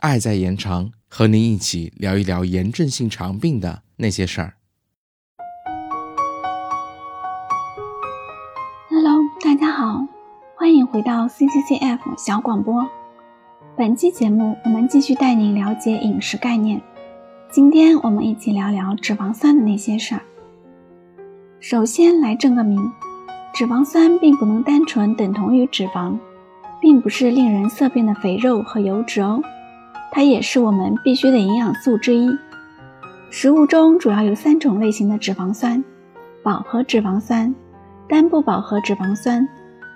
爱在延长，和您一起聊一聊炎症性肠病的那些事儿。Hello，大家好，欢迎回到 CCCF 小广播。本期节目我们继续带您了解饮食概念。今天我们一起聊聊脂肪酸的那些事儿。首先来正个名，脂肪酸并不能单纯等同于脂肪，并不是令人色变的肥肉和油脂哦，它也是我们必需的营养素之一。食物中主要有三种类型的脂肪酸：饱和脂肪酸、单不饱和脂肪酸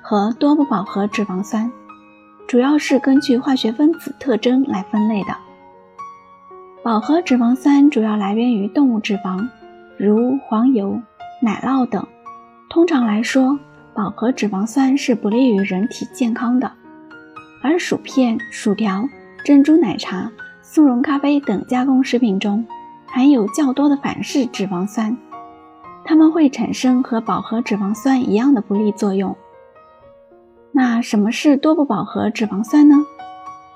和多不饱和脂肪酸，主要是根据化学分子特征来分类的。饱和脂肪酸主要来源于动物脂肪，如黄油。奶酪等，通常来说，饱和脂肪酸是不利于人体健康的。而薯片、薯条、珍珠奶茶、速溶咖啡等加工食品中含有较多的反式脂肪酸，它们会产生和饱和脂肪酸一样的不利作用。那什么是多不饱和脂肪酸呢？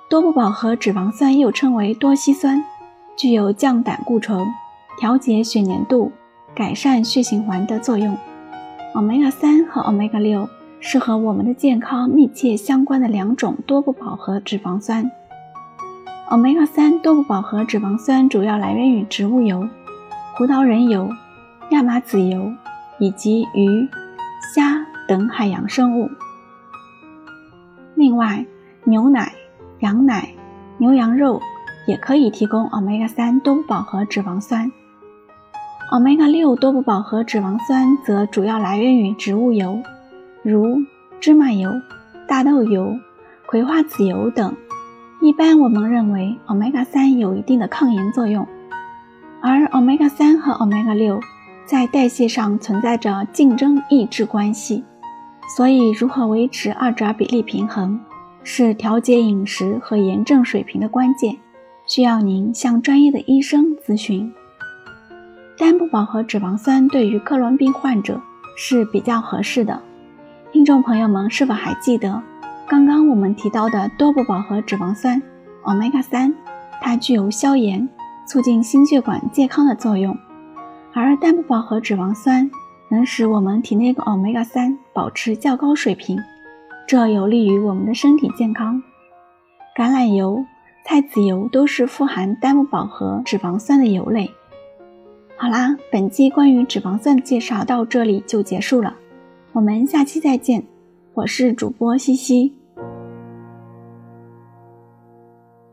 多不饱和脂肪酸又称为多烯酸，具有降胆固醇、调节血粘度。改善血循环的作用。欧米伽三和欧米伽六是和我们的健康密切相关的两种多不饱和脂肪酸。Omega 三多不饱和脂肪酸主要来源于植物油、胡桃仁油、亚麻籽油以及鱼、虾等海洋生物。另外，牛奶、羊奶、牛羊肉也可以提供 omega 三多不饱和脂肪酸。omega 六多不饱和脂肪酸则主要来源于植物油，如芝麻油、大豆油、葵花籽油等。一般我们认为 omega 三有一定的抗炎作用，而 omega 三和 omega 六在代谢上存在着竞争抑制关系，所以如何维持二者比例平衡，是调节饮食和炎症水平的关键，需要您向专业的医生咨询。单不饱和脂肪酸对于克伦病患者是比较合适的。听众朋友们是否还记得，刚刚我们提到的多不饱和脂肪酸 omega 三，它具有消炎、促进心血管健康的作用，而单不饱和脂肪酸能使我们体内的 omega 三保持较高水平，这有利于我们的身体健康。橄榄油、菜籽油都是富含单不饱和脂肪酸的油类。好啦，本期关于脂肪酸的介绍到这里就结束了，我们下期再见。我是主播西西。